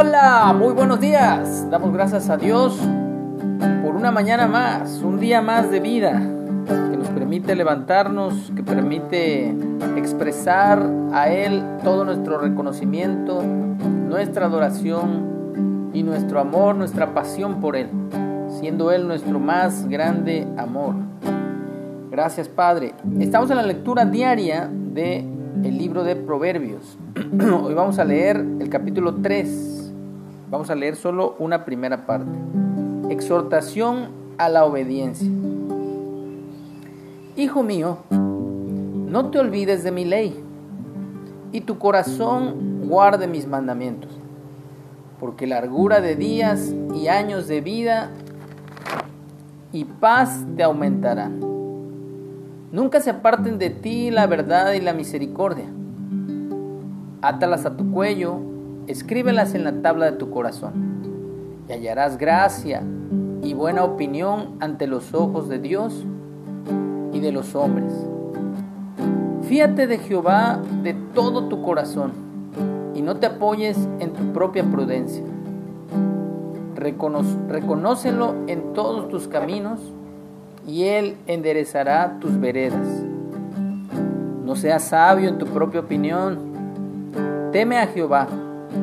Hola, muy buenos días. Damos gracias a Dios por una mañana más, un día más de vida que nos permite levantarnos, que permite expresar a Él todo nuestro reconocimiento, nuestra adoración y nuestro amor, nuestra pasión por Él, siendo Él nuestro más grande amor. Gracias Padre. Estamos en la lectura diaria de el libro de Proverbios. Hoy vamos a leer el capítulo 3 Vamos a leer solo una primera parte. Exhortación a la obediencia. Hijo mío, no te olvides de mi ley y tu corazón guarde mis mandamientos, porque largura de días y años de vida y paz te aumentarán. Nunca se aparten de ti la verdad y la misericordia. Átalas a tu cuello escríbelas en la tabla de tu corazón, y hallarás gracia y buena opinión ante los ojos de Dios y de los hombres. Fíate de Jehová de todo tu corazón y no te apoyes en tu propia prudencia. reconócelo en todos tus caminos y Él enderezará tus veredas. No seas sabio en tu propia opinión. Teme a Jehová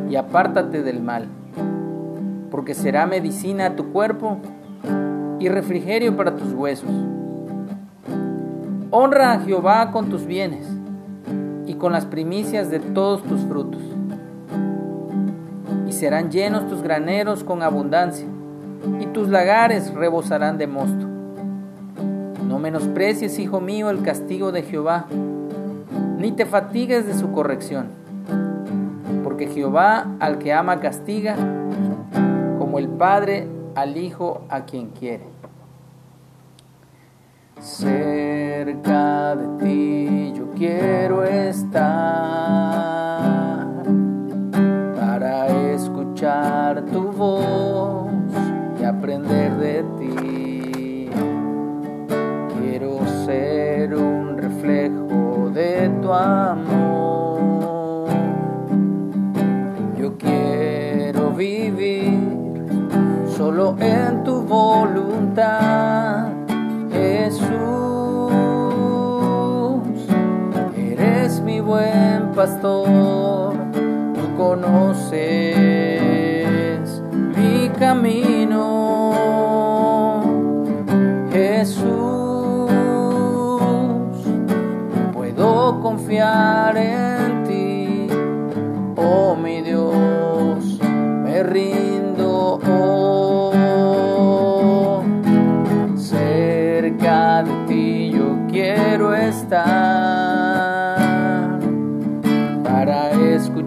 y apártate del mal, porque será medicina a tu cuerpo y refrigerio para tus huesos. Honra a Jehová con tus bienes y con las primicias de todos tus frutos, y serán llenos tus graneros con abundancia, y tus lagares rebosarán de mosto. No menosprecies, hijo mío, el castigo de Jehová, ni te fatigues de su corrección porque Jehová al que ama castiga, como el Padre al Hijo a quien quiere. Cerca de ti yo quiero estar pastor, tú conoces mi camino, Jesús. Puedo confiar en ti, oh mi Dios, me rindo. Oh,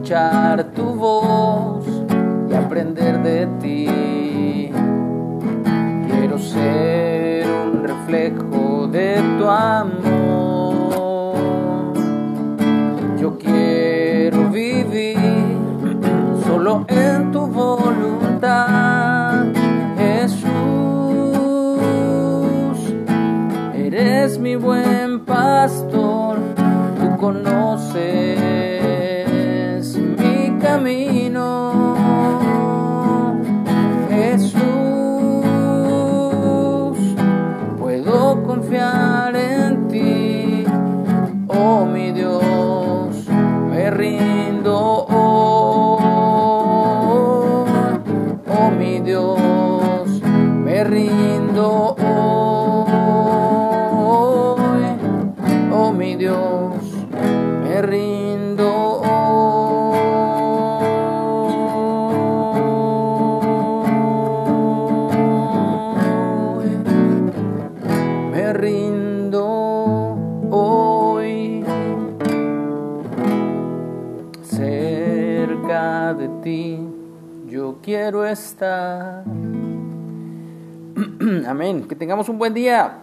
escuchar tu voz y aprender de ti. Quiero ser un reflejo de tu amor. Yo quiero vivir solo en tu voluntad, Jesús. Eres mi buen pastor, tú conoces de ti yo quiero estar. Amén. Que tengamos un buen día.